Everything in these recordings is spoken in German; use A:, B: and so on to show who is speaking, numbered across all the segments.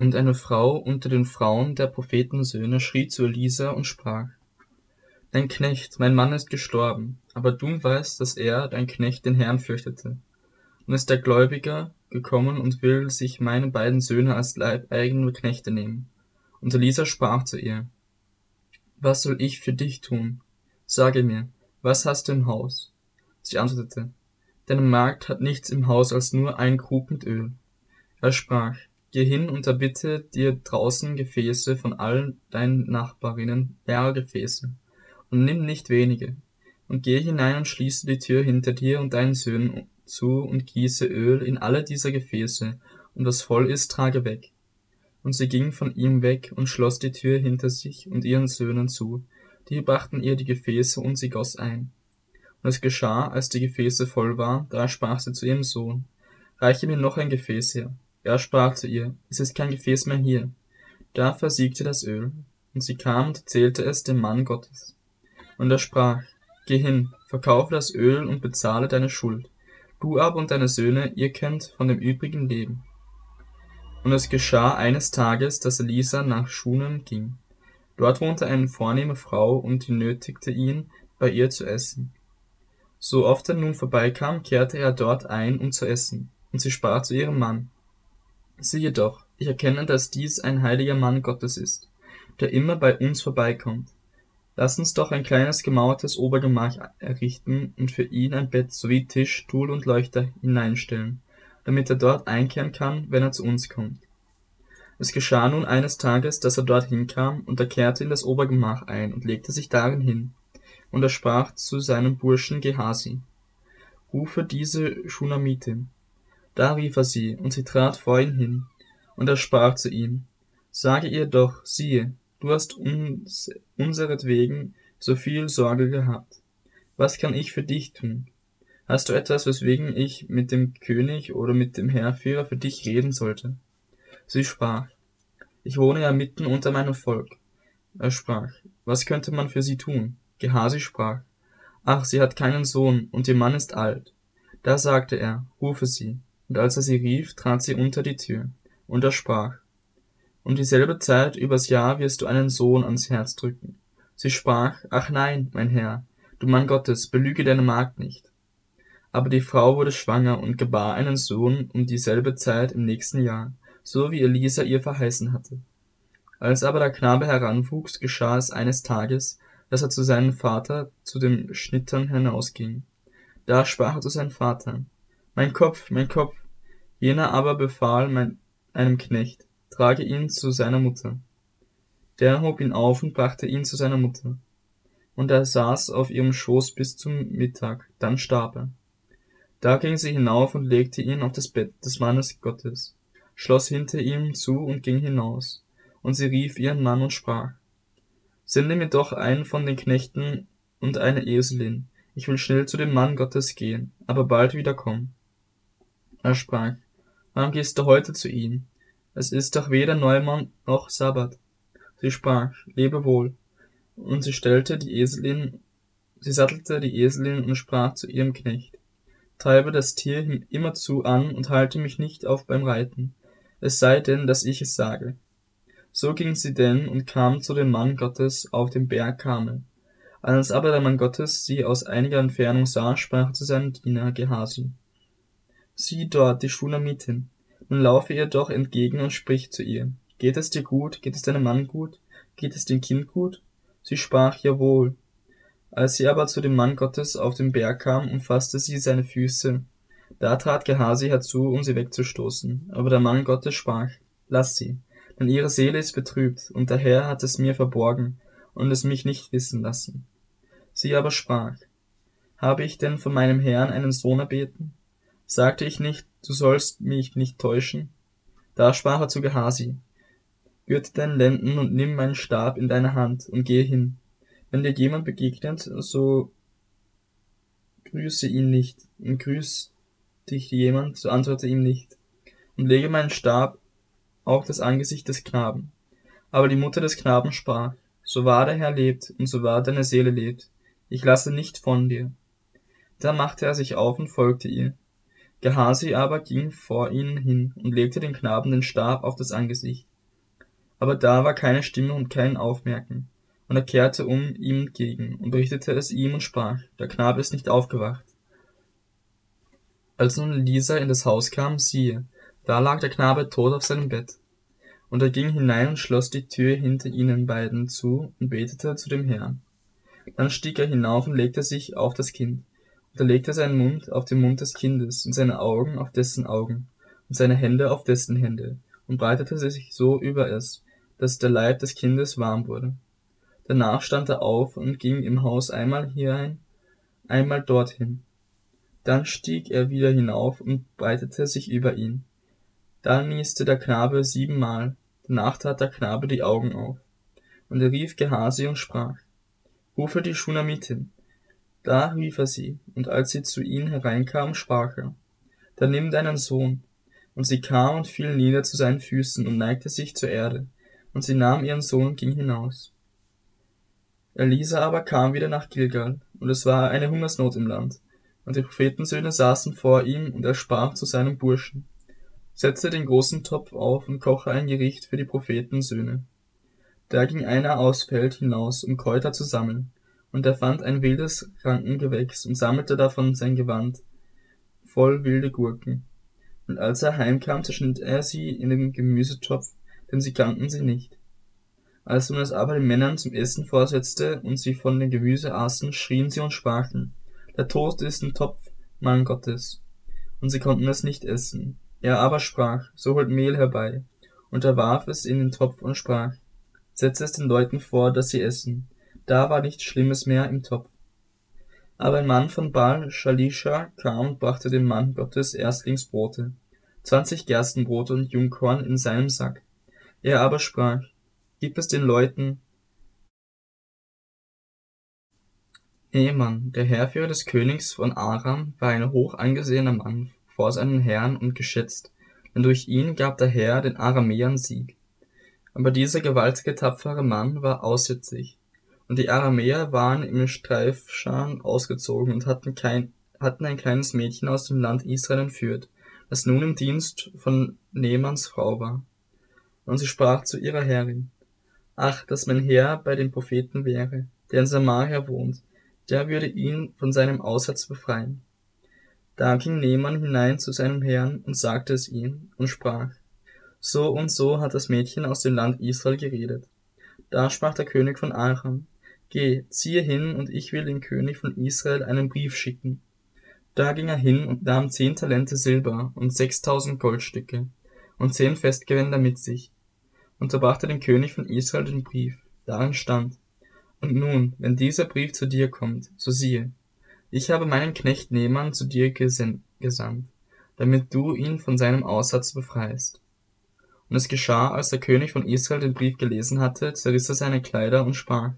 A: Und eine Frau unter den Frauen der Prophetensöhne schrie zu Elisa und sprach, Dein Knecht, mein Mann ist gestorben, aber du weißt, dass er, dein Knecht, den Herrn fürchtete. Und ist der Gläubiger gekommen und will sich meine beiden Söhne als leibeigene Knechte nehmen. Und Elisa sprach zu ihr, Was soll ich für dich tun? Sage mir, was hast du im Haus? Sie antwortete, Deine Magd hat nichts im Haus als nur ein Krug mit Öl. Er sprach, Geh hin und erbitte dir draußen Gefäße von allen deinen Nachbarinnen, leere Gefäße, und nimm nicht wenige. Und geh hinein und schließe die Tür hinter dir und deinen Söhnen zu und gieße Öl in alle dieser Gefäße, und was voll ist, trage weg. Und sie ging von ihm weg und schloss die Tür hinter sich und ihren Söhnen zu. Die brachten ihr die Gefäße und sie goss ein. Und es geschah, als die Gefäße voll waren, da sprach sie zu ihrem Sohn, reiche mir noch ein Gefäß her. Er sprach zu ihr, es ist kein Gefäß mehr hier. Da versiegte das Öl, und sie kam und erzählte es dem Mann Gottes. Und er sprach, Geh hin, verkaufe das Öl und bezahle deine Schuld. Du aber und deine Söhne, ihr könnt von dem übrigen leben. Und es geschah eines Tages, dass Elisa nach Schunem ging. Dort wohnte eine vornehme Frau, und die nötigte ihn, bei ihr zu essen. So oft er nun vorbeikam, kehrte er dort ein, um zu essen. Und sie sprach zu ihrem Mann, Siehe doch, ich erkenne, dass dies ein heiliger Mann Gottes ist, der immer bei uns vorbeikommt. Lass uns doch ein kleines gemauertes Obergemach errichten und für ihn ein Bett sowie Tisch, Stuhl und Leuchter hineinstellen, damit er dort einkehren kann, wenn er zu uns kommt. Es geschah nun eines Tages, dass er dorthin kam, und er kehrte in das Obergemach ein und legte sich darin hin. Und er sprach zu seinem Burschen Gehasi, Rufe diese Schunamitin. Da rief er sie, und sie trat vor ihn hin, und er sprach zu ihm, Sage ihr doch, siehe, du hast uns unseretwegen so viel Sorge gehabt. Was kann ich für dich tun? Hast du etwas, weswegen ich mit dem König oder mit dem Heerführer für dich reden sollte? Sie sprach, ich wohne ja mitten unter meinem Volk. Er sprach, was könnte man für sie tun? Gehasi sprach, ach, sie hat keinen Sohn, und ihr Mann ist alt. Da sagte er, rufe sie. Und als er sie rief, trat sie unter die Tür. Und er sprach, um dieselbe Zeit übers Jahr wirst du einen Sohn ans Herz drücken. Sie sprach, ach nein, mein Herr, du Mann Gottes, belüge deine Magd nicht. Aber die Frau wurde schwanger und gebar einen Sohn um dieselbe Zeit im nächsten Jahr, so wie Elisa ihr verheißen hatte. Als aber der Knabe heranwuchs, geschah es eines Tages, dass er zu seinem Vater zu dem Schnittern hinausging. Da sprach er zu seinem Vater, Mein Kopf, mein Kopf, Jener aber befahl einem Knecht, trage ihn zu seiner Mutter. Der hob ihn auf und brachte ihn zu seiner Mutter. Und er saß auf ihrem Schoß bis zum Mittag, dann starb er. Da ging sie hinauf und legte ihn auf das Bett des Mannes Gottes, schloss hinter ihm zu und ging hinaus. Und sie rief ihren Mann und sprach, Sende mir doch einen von den Knechten und eine Eselin, ich will schnell zu dem Mann Gottes gehen, aber bald wieder kommen. Er sprach, Warum gehst du heute zu ihm? Es ist doch weder Neumann noch Sabbat. Sie sprach, lebe wohl. Und sie stellte die Eselin, sie sattelte die Eselin und sprach zu ihrem Knecht, treibe das Tier immerzu an und halte mich nicht auf beim Reiten, es sei denn, dass ich es sage. So ging sie denn und kam zu dem Mann Gottes auf dem Berg Kamel. Als aber der Mann Gottes sie aus einiger Entfernung sah, sprach zu seinem Diener Gehasi, Sieh dort die Schulamitin. Nun laufe ihr doch entgegen und sprich zu ihr. Geht es dir gut? Geht es deinem Mann gut? Geht es dem Kind gut? Sie sprach, jawohl. Als sie aber zu dem Mann Gottes auf den Berg kam, umfasste sie seine Füße. Da trat Gehasi herzu, um sie wegzustoßen. Aber der Mann Gottes sprach, lass sie, denn ihre Seele ist betrübt, und der Herr hat es mir verborgen und es mich nicht wissen lassen. Sie aber sprach, habe ich denn von meinem Herrn einen Sohn erbeten? Sagte ich nicht, du sollst mich nicht täuschen? Da sprach er zu Gehasi, Gürte deinen Lenden und nimm meinen Stab in deine Hand und gehe hin. Wenn dir jemand begegnet, so grüße ihn nicht, und grüß dich jemand, so antworte ihm nicht, und lege meinen Stab auf das Angesicht des Knaben. Aber die Mutter des Knaben sprach, so wahr der Herr lebt, und so wahr deine Seele lebt, ich lasse nicht von dir. Da machte er sich auf und folgte ihr. Gehasi aber ging vor ihnen hin und legte dem Knaben den Stab auf das Angesicht. Aber da war keine Stimme und kein Aufmerken. Und er kehrte um ihm entgegen und berichtete es ihm und sprach, der Knabe ist nicht aufgewacht. Als nun Elisa in das Haus kam, siehe, da lag der Knabe tot auf seinem Bett. Und er ging hinein und schloss die Tür hinter ihnen beiden zu und betete zu dem Herrn. Dann stieg er hinauf und legte sich auf das Kind. Er legte seinen Mund auf den Mund des Kindes und seine Augen auf dessen Augen und seine Hände auf dessen Hände und breitete sich so über es, dass der Leib des Kindes warm wurde. Danach stand er auf und ging im Haus einmal hierein, einmal dorthin. Dann stieg er wieder hinauf und breitete sich über ihn. Da nieste der Knabe siebenmal, danach tat der Knabe die Augen auf. Und er rief Gehasi und sprach, Rufe die Schunamitin. Da rief er sie, und als sie zu ihm hereinkam, sprach er, Dann nimm deinen Sohn. Und sie kam und fiel nieder zu seinen Füßen und neigte sich zur Erde, und sie nahm ihren Sohn und ging hinaus. Elisa aber kam wieder nach Gilgal, und es war eine Hungersnot im Land. Und die Prophetensöhne saßen vor ihm, und er sprach zu seinem Burschen, Setze den großen Topf auf und koche ein Gericht für die Prophetensöhne. Da ging einer aus Feld hinaus, um Kräuter zu sammeln, und er fand ein wildes Krankengewächs und sammelte davon sein Gewand voll wilde Gurken. Und als er heimkam, zerschnitt er sie in den Gemüsetopf, denn sie kannten sie nicht. Als nun es aber den Männern zum Essen vorsetzte und sie von dem Gemüse aßen, schrien sie und sprachen, der Toast ist ein Topf, Mann Gottes. Und sie konnten es nicht essen. Er aber sprach, so holt Mehl herbei. Und er warf es in den Topf und sprach, setze es den Leuten vor, dass sie essen. Da war nichts Schlimmes mehr im Topf. Aber ein Mann von Baal Shalisha kam und brachte dem Mann Gottes Erstlingsbrote, zwanzig Gerstenbrote und Jungkorn in seinem Sack. Er aber sprach, Gib es den Leuten. Ehemann, der Herrführer des Königs von Aram, war ein hoch angesehener Mann vor seinen Herren und geschätzt, denn durch ihn gab der Herr den Aramäern Sieg. Aber dieser gewaltige, tapfere Mann war aussätzig, und die Aramäer waren im Streifscharen ausgezogen und hatten, kein, hatten ein kleines Mädchen aus dem Land Israel entführt, das nun im Dienst von Nehmans Frau war. Und sie sprach zu ihrer Herrin, Ach, dass mein Herr bei dem Propheten wäre, der in Samaria wohnt, der würde ihn von seinem Aussatz befreien. Da ging Nehmann hinein zu seinem Herrn und sagte es ihm und sprach, so und so hat das Mädchen aus dem Land Israel geredet. Da sprach der König von Aram, Geh, ziehe hin, und ich will dem König von Israel einen Brief schicken. Da ging er hin und nahm zehn Talente Silber und sechstausend Goldstücke und zehn Festgewänder mit sich und so brachte dem König von Israel den Brief. Darin stand, Und nun, wenn dieser Brief zu dir kommt, so siehe, ich habe meinen Knecht Nehmann zu dir gesandt, damit du ihn von seinem Aussatz befreist. Und es geschah, als der König von Israel den Brief gelesen hatte, zerriss er seine Kleider und sprach,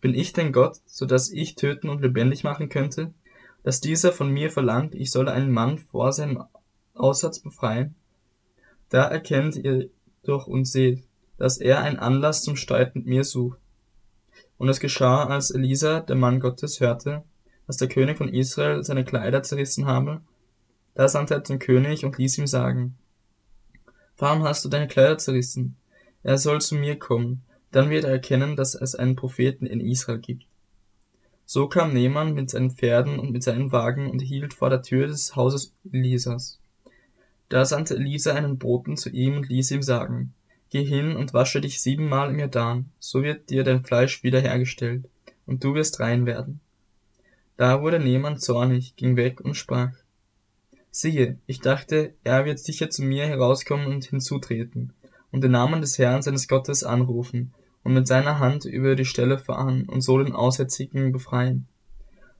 A: Bin ich denn Gott, so dass ich töten und lebendig machen könnte, dass dieser von mir verlangt, ich solle einen Mann vor seinem Aussatz befreien? Da erkennt ihr doch und seht, dass er einen Anlass zum Streit mit mir sucht. Und es geschah, als Elisa, der Mann Gottes, hörte, dass der König von Israel seine Kleider zerrissen habe, da sandte er zum König und ließ ihm sagen, Warum hast du deine Kleider zerrissen? Er soll zu mir kommen, dann wird er erkennen, dass es einen Propheten in Israel gibt. So kam Nehmann mit seinen Pferden und mit seinen Wagen und hielt vor der Tür des Hauses Elisas. Da sandte Elisa einen Boten zu ihm und ließ ihm sagen, Geh hin und wasche dich siebenmal im Jordan, so wird dir dein Fleisch wiederhergestellt, und du wirst rein werden. Da wurde Nehmann zornig, ging weg und sprach, Siehe, ich dachte, er wird sicher zu mir herauskommen und hinzutreten, und den Namen des Herrn seines Gottes anrufen, und mit seiner Hand über die Stelle fahren und so den Aussätzigen befreien.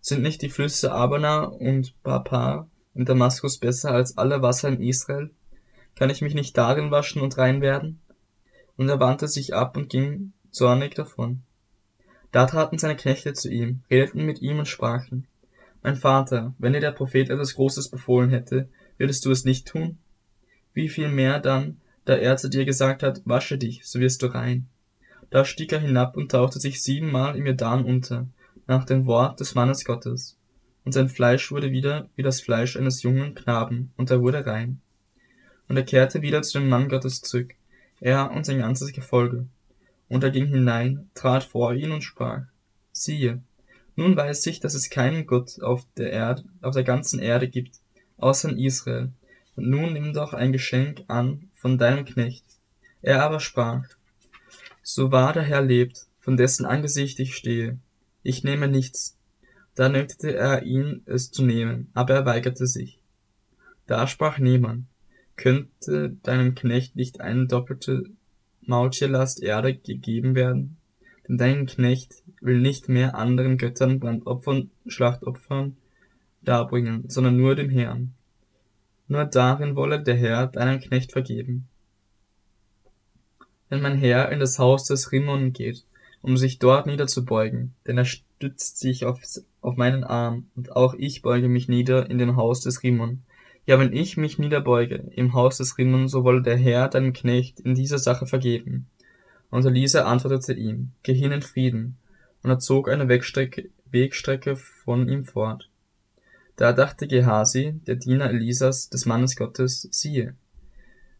A: Sind nicht die Flüsse Abana und Bapar in Damaskus besser als alle Wasser in Israel? Kann ich mich nicht darin waschen und rein werden? Und er wandte sich ab und ging zornig davon. Da traten seine Knechte zu ihm, redeten mit ihm und sprachen, Mein Vater, wenn dir der Prophet etwas Großes befohlen hätte, würdest du es nicht tun? Wie viel mehr dann, da er zu dir gesagt hat, wasche dich, so wirst du rein. Da stieg er hinab und tauchte sich siebenmal im Jordan unter, nach dem Wort des Mannes Gottes. Und sein Fleisch wurde wieder wie das Fleisch eines jungen Knaben, und er wurde rein. Und er kehrte wieder zu dem Mann Gottes zurück, er und sein ganzes Gefolge. Und er ging hinein, trat vor ihn und sprach, siehe, nun weiß ich, dass es keinen Gott auf der Erde, auf der ganzen Erde gibt, außer in Israel. Und nun nimm doch ein Geschenk an von deinem Knecht. Er aber sprach, so wahr der Herr lebt, von dessen Angesicht ich stehe, ich nehme nichts. Da nötigte er ihn, es zu nehmen, aber er weigerte sich. Da sprach Nehmann, könnte deinem Knecht nicht eine doppelte Maultierlast Erde gegeben werden? Denn dein Knecht will nicht mehr anderen Göttern Brandopfern, Schlachtopfern darbringen, sondern nur dem Herrn. Nur darin wolle der Herr deinem Knecht vergeben. Wenn mein Herr in das Haus des Rimmon geht, um sich dort niederzubeugen, denn er stützt sich auf, auf meinen Arm, und auch ich beuge mich nieder in dem Haus des Rimmon, ja, wenn ich mich niederbeuge im Haus des Rinnen, so wolle der Herr deinem Knecht in dieser Sache vergeben. Und Elisa antwortete ihm, Geh hin in Frieden. Und er zog eine Wegstrecke, Wegstrecke von ihm fort. Da dachte Gehasi, der Diener Elisas, des Mannes Gottes, siehe,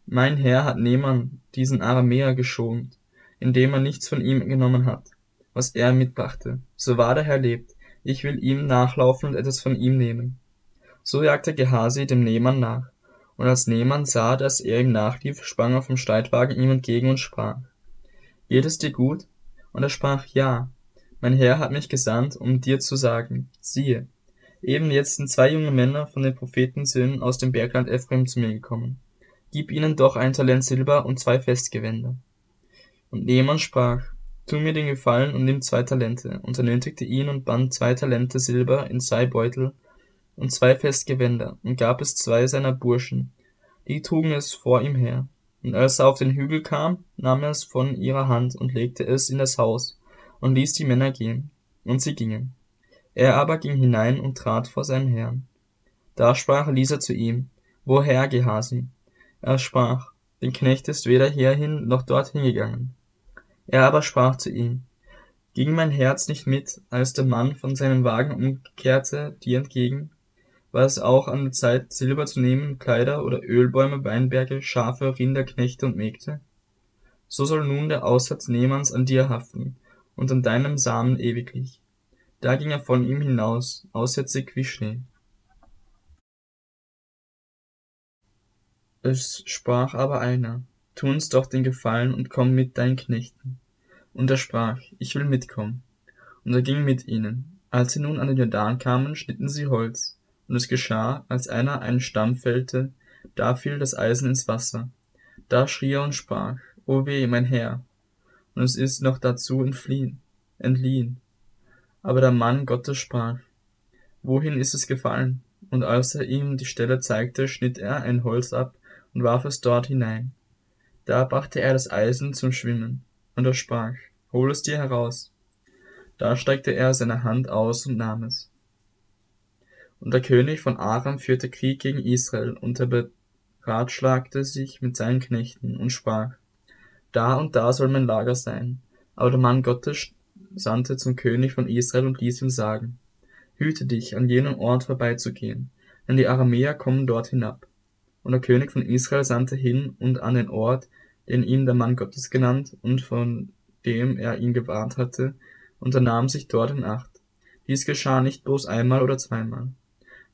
A: mein Herr hat Nehmann, diesen Aramäer, geschont, indem er nichts von ihm genommen hat, was er mitbrachte. So wahr der Herr lebt, ich will ihm nachlaufen und etwas von ihm nehmen. So jagte Gehasi dem Nehmann nach. Und als Nehmann sah, dass er ihm nachlief, sprang er vom Streitwagen ihm entgegen und sprach, Geht es dir gut? Und er sprach, Ja. Mein Herr hat mich gesandt, um dir zu sagen, siehe, eben jetzt sind zwei junge Männer von den Prophetensöhnen aus dem Bergland Ephraim zu mir gekommen. Gib ihnen doch ein Talent Silber und zwei Festgewänder. Und Nehmann sprach, Tu mir den Gefallen und nimm zwei Talente, und er nötigte ihn und band zwei Talente Silber in zwei Beutel und zwei Festgewänder, und gab es zwei seiner Burschen, die trugen es vor ihm her. Und als er auf den Hügel kam, nahm er es von ihrer Hand und legte es in das Haus und ließ die Männer gehen. Und sie gingen. Er aber ging hinein und trat vor seinen Herrn. Da sprach Elisa zu ihm, Woher, Gehasi? Er sprach, den Knecht ist weder hierhin noch dorthin gegangen. Er aber sprach zu ihm, Ging mein Herz nicht mit, als der Mann von seinem Wagen umkehrte dir entgegen? war es auch an der Zeit, Silber zu nehmen, Kleider oder Ölbäume, Weinberge, Schafe, Rinder, Knechte und Mägde? So soll nun der Aussatz Nehmanns an dir haften und an deinem Samen ewiglich. Da ging er von ihm hinaus, aussätzig wie Schnee. Es sprach aber einer, tu uns doch den Gefallen und komm mit deinen Knechten. Und er sprach, ich will mitkommen. Und er ging mit ihnen. Als sie nun an den Jordan kamen, schnitten sie Holz, und es geschah, als einer einen Stamm fällte, da fiel das Eisen ins Wasser. Da schrie er und sprach, O weh, mein Herr! Und es ist noch dazu entfliehen, entliehen. Aber der Mann Gottes sprach, Wohin ist es gefallen? Und als er ihm die Stelle zeigte, schnitt er ein Holz ab und warf es dort hinein. Da brachte er das Eisen zum Schwimmen, und er sprach, Hol es dir heraus. Da streckte er seine Hand aus und nahm es. Und der König von Aram führte Krieg gegen Israel, und er beratschlagte sich mit seinen Knechten und sprach, da und da soll mein Lager sein. Aber der Mann Gottes sandte zum König von Israel und ließ ihm sagen, hüte dich, an jenem Ort vorbeizugehen, denn die Aramäer kommen dort hinab. Und der König von Israel sandte hin und an den Ort, den ihm der Mann Gottes genannt und von dem er ihn gewarnt hatte, und er nahm sich dort in Acht. Dies geschah nicht bloß einmal oder zweimal.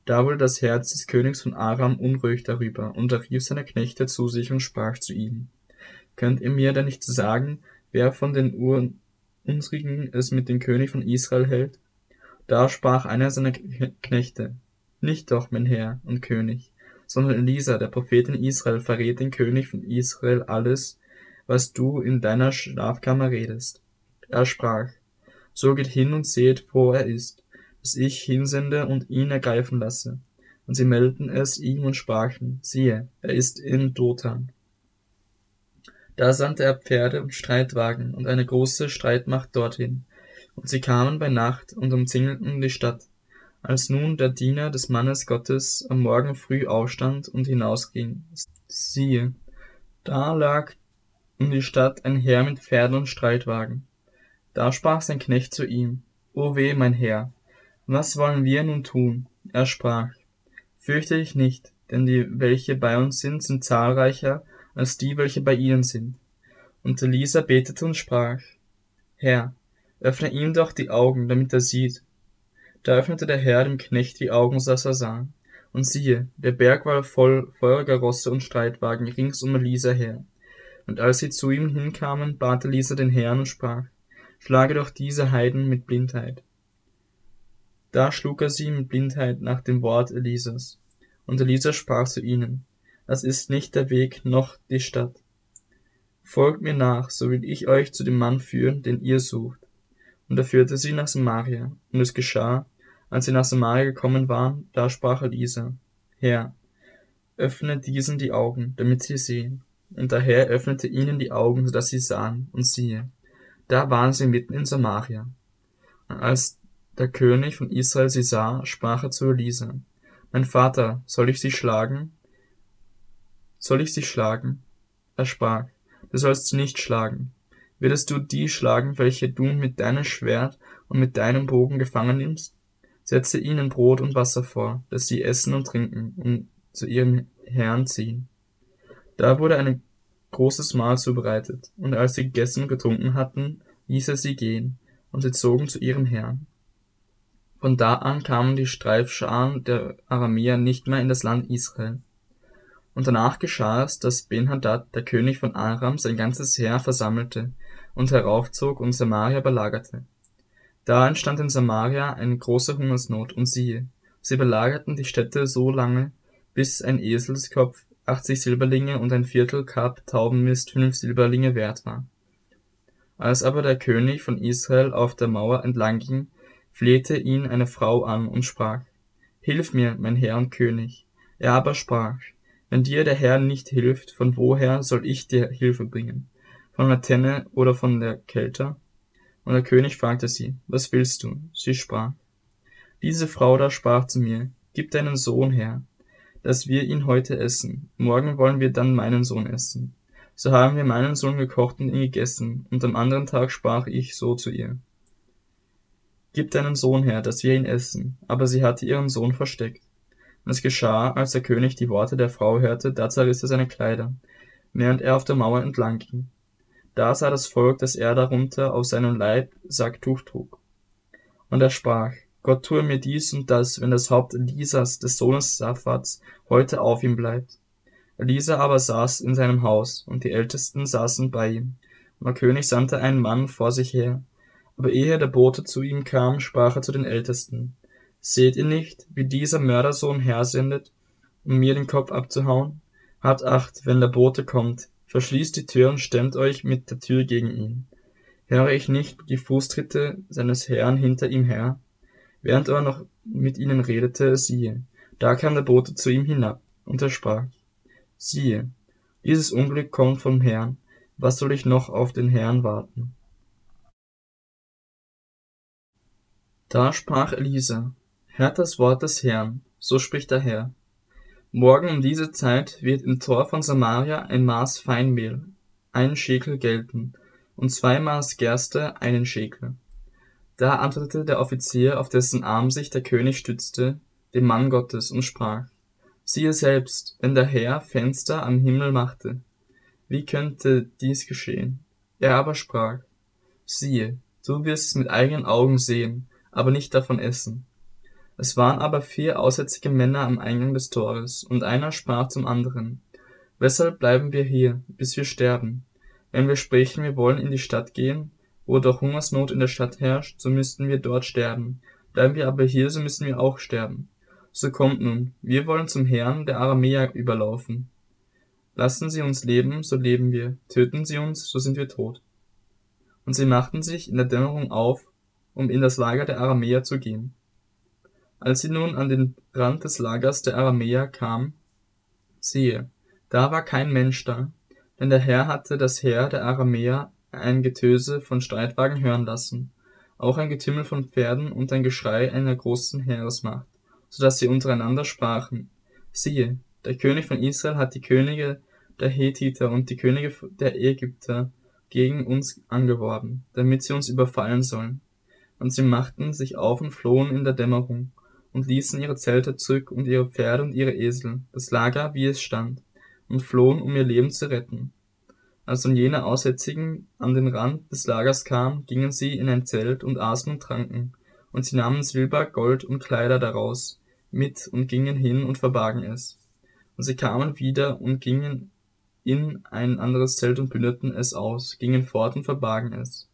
A: Da wurde das Herz des Königs von Aram unruhig darüber, und er rief seine Knechte zu sich und sprach zu ihnen, Könnt ihr mir denn nicht sagen, wer von den unsrigen es mit dem König von Israel hält? Da sprach einer seiner Knechte, Nicht doch, mein Herr und König, sondern Elisa, der Prophet in Israel, verrät den König von Israel alles, was du in deiner Schlafkammer redest. Er sprach, So geht hin und seht, wo er ist das ich hinsende und ihn ergreifen lasse. Und sie meldeten es ihm und sprachen, siehe, er ist in Dothan. Da sandte er Pferde und Streitwagen und eine große Streitmacht dorthin. Und sie kamen bei Nacht und umzingelten die Stadt. Als nun der Diener des Mannes Gottes am Morgen früh aufstand und hinausging, siehe, da lag um die Stadt ein Herr mit Pferden und Streitwagen. Da sprach sein Knecht zu ihm, O weh, mein Herr, was wollen wir nun tun? Er sprach, Fürchte dich nicht, denn die, welche bei uns sind, sind zahlreicher als die, welche bei ihnen sind. Und Elisa betete und sprach, Herr, öffne ihm doch die Augen, damit er sieht. Da öffnete der Herr dem Knecht die Augen, dass er sah. Und siehe, der Berg war voll feuriger Rosse und Streitwagen rings um Elisa her. Und als sie zu ihm hinkamen, bat Elisa den Herrn und sprach, Schlage doch diese Heiden mit Blindheit. Da schlug er sie mit Blindheit nach dem Wort Elisas. Und Elisa sprach zu ihnen, Das ist nicht der Weg noch die Stadt. Folgt mir nach, so will ich euch zu dem Mann führen, den ihr sucht. Und er führte sie nach Samaria. Und es geschah, als sie nach Samaria gekommen waren, da sprach Elisa, Herr, öffne diesen die Augen, damit sie sehen. Und der Herr öffnete ihnen die Augen, so dass sie sahen, und siehe, da waren sie mitten in Samaria. Und als der König von Israel sie sah, sprach er zu Elisa, Mein Vater, soll ich sie schlagen? Soll ich sie schlagen? Er sprach, du sollst sie nicht schlagen. Würdest du die schlagen, welche du mit deinem Schwert und mit deinem Bogen gefangen nimmst? Setze ihnen Brot und Wasser vor, dass sie essen und trinken und zu ihrem Herrn ziehen. Da wurde ein großes Mahl zubereitet, und als sie gegessen und getrunken hatten, ließ er sie gehen, und sie zogen zu ihrem Herrn. Von da an kamen die Streifscharen der Aramäer nicht mehr in das Land Israel. Und danach geschah es, dass Ben-Hadad, der König von Aram, sein ganzes Heer versammelte und heraufzog und Samaria belagerte. Da entstand in Samaria eine große Hungersnot, und siehe, sie belagerten die Städte so lange, bis ein Eselskopf achtzig Silberlinge und ein Viertel Kap Taubenmist fünf Silberlinge wert war. Als aber der König von Israel auf der Mauer entlang ging, flehte ihn eine Frau an und sprach, Hilf mir, mein Herr und König. Er aber sprach, wenn dir der Herr nicht hilft, von woher soll ich dir Hilfe bringen? Von der Tenne oder von der Kälte? Und der König fragte sie, was willst du? Sie sprach, diese Frau da sprach zu mir, gib deinen Sohn her, dass wir ihn heute essen. Morgen wollen wir dann meinen Sohn essen. So haben wir meinen Sohn gekocht und ihn gegessen, und am anderen Tag sprach ich so zu ihr. Gib deinen Sohn her, dass wir ihn essen. Aber sie hatte ihren Sohn versteckt. Und es geschah, als der König die Worte der Frau hörte, da zerriss er seine Kleider, während er auf der Mauer entlang ging. Da sah das Volk, dass er darunter auf seinem Leib Sacktuch trug. Und er sprach, Gott tue mir dies und das, wenn das Haupt Elisas, des Sohnes Saphats, heute auf ihm bleibt. Elisa aber saß in seinem Haus, und die Ältesten saßen bei ihm. Und der König sandte einen Mann vor sich her. Aber ehe der Bote zu ihm kam, sprach er zu den Ältesten, Seht ihr nicht, wie dieser Mördersohn hersendet, um mir den Kopf abzuhauen? Habt Acht, wenn der Bote kommt, verschließt die Tür und stemmt euch mit der Tür gegen ihn. Höre ich nicht die Fußtritte seines Herrn hinter ihm her? Während er noch mit ihnen redete, siehe, da kam der Bote zu ihm hinab, und er sprach, siehe, dieses Unglück kommt vom Herrn, was soll ich noch auf den Herrn warten? Da sprach Elisa, Hört das Wort des Herrn, so spricht der Herr. Morgen um diese Zeit wird im Tor von Samaria ein Maß Feinmehl, einen Schekel gelten, und zwei Maß Gerste einen Schekel. Da antwortete der Offizier, auf dessen Arm sich der König stützte, dem Mann Gottes und sprach, siehe selbst, wenn der Herr Fenster am Himmel machte, wie könnte dies geschehen? Er aber sprach, siehe, du wirst es mit eigenen Augen sehen, aber nicht davon essen. Es waren aber vier aussätzige Männer am Eingang des Tores, und einer sprach zum anderen, Weshalb bleiben wir hier, bis wir sterben? Wenn wir sprechen, wir wollen in die Stadt gehen, wo doch Hungersnot in der Stadt herrscht, so müssten wir dort sterben. Bleiben wir aber hier, so müssen wir auch sterben. So kommt nun, wir wollen zum Herrn der Aramäer überlaufen. Lassen Sie uns leben, so leben wir, töten Sie uns, so sind wir tot. Und sie machten sich in der Dämmerung auf, um in das Lager der Aramäer zu gehen. Als sie nun an den Rand des Lagers der Aramäer kam, siehe, da war kein Mensch da, denn der Herr hatte das Heer der Aramäer ein Getöse von Streitwagen hören lassen, auch ein Getümmel von Pferden und ein Geschrei einer großen Heeresmacht, so dass sie untereinander sprachen, siehe, der König von Israel hat die Könige der Hethiter und die Könige der Ägypter gegen uns angeworben, damit sie uns überfallen sollen. Und sie machten sich auf und flohen in der Dämmerung und ließen ihre Zelte zurück und ihre Pferde und ihre Esel, das Lager, wie es stand, und flohen, um ihr Leben zu retten. Als nun jene Aussätzigen an den Rand des Lagers kamen, gingen sie in ein Zelt und aßen und tranken. Und sie nahmen Silber, Gold und Kleider daraus mit und gingen hin und verbargen es. Und sie kamen wieder und gingen in ein anderes Zelt und plünderten es aus, gingen fort und verbargen es.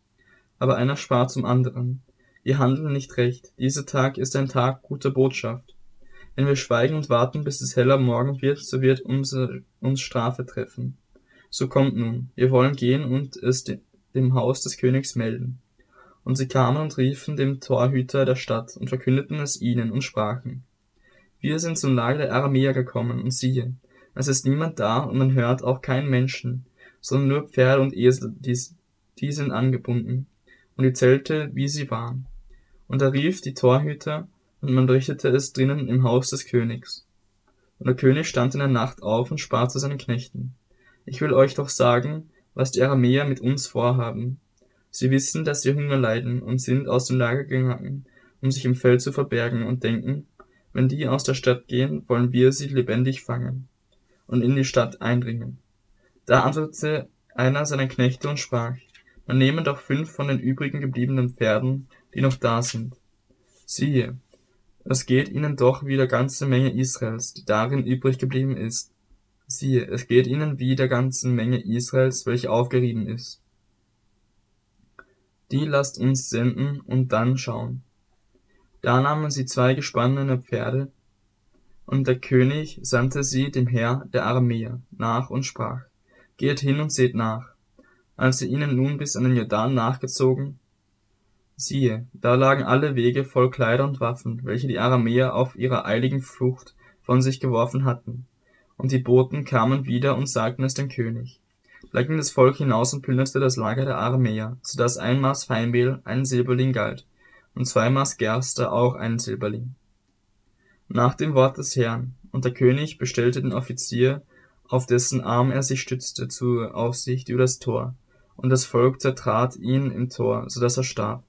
A: Aber einer sprach zum anderen, ihr handelt nicht recht, dieser Tag ist ein Tag guter Botschaft. Wenn wir schweigen und warten, bis es heller Morgen wird, so wird unsere, uns Strafe treffen. So kommt nun, wir wollen gehen und es dem Haus des Königs melden. Und sie kamen und riefen dem Torhüter der Stadt und verkündeten es ihnen und sprachen, wir sind zum Lager der Aramäer gekommen, und siehe, es ist niemand da, und man hört auch keinen Menschen, sondern nur Pferde und Esel, die, die sind angebunden, und die Zelte, wie sie waren. Und er rief die Torhüter, und man richtete es drinnen im Haus des Königs. Und der König stand in der Nacht auf und sprach zu seinen Knechten, Ich will euch doch sagen, was die Aramäer mit uns vorhaben. Sie wissen, dass wir Hunger leiden und sind aus dem Lager gegangen, um sich im Feld zu verbergen und denken, wenn die aus der Stadt gehen, wollen wir sie lebendig fangen und in die Stadt eindringen. Da antwortete einer seiner Knechte und sprach, man nehme doch fünf von den übrigen gebliebenen Pferden, die noch da sind. Siehe, es geht ihnen doch wie der ganze Menge Israels, die darin übrig geblieben ist. Siehe, es geht ihnen wie der ganzen Menge Israels, welche aufgerieben ist. Die lasst uns senden und dann schauen. Da nahmen sie zwei gespannene Pferde, und der König sandte sie dem Herr der Aramäer nach und sprach, Geht hin und seht nach. Als sie ihnen nun bis an den Jordan nachgezogen, siehe, da lagen alle Wege voll Kleider und Waffen, welche die Aramäer auf ihrer eiligen Flucht von sich geworfen hatten. Und die Boten kamen wieder und sagten es dem König. Da ging das Volk hinaus und plünderte das Lager der Aramäer, so dass ein Maß Feinmehl ein Silberling galt und zwei Maß Gerste auch einen Silberling. Nach dem Wort des Herrn, und der König bestellte den Offizier, auf dessen Arm er sich stützte, zur Aufsicht über das Tor, und das Volk zertrat ihn im Tor, so dass er starb.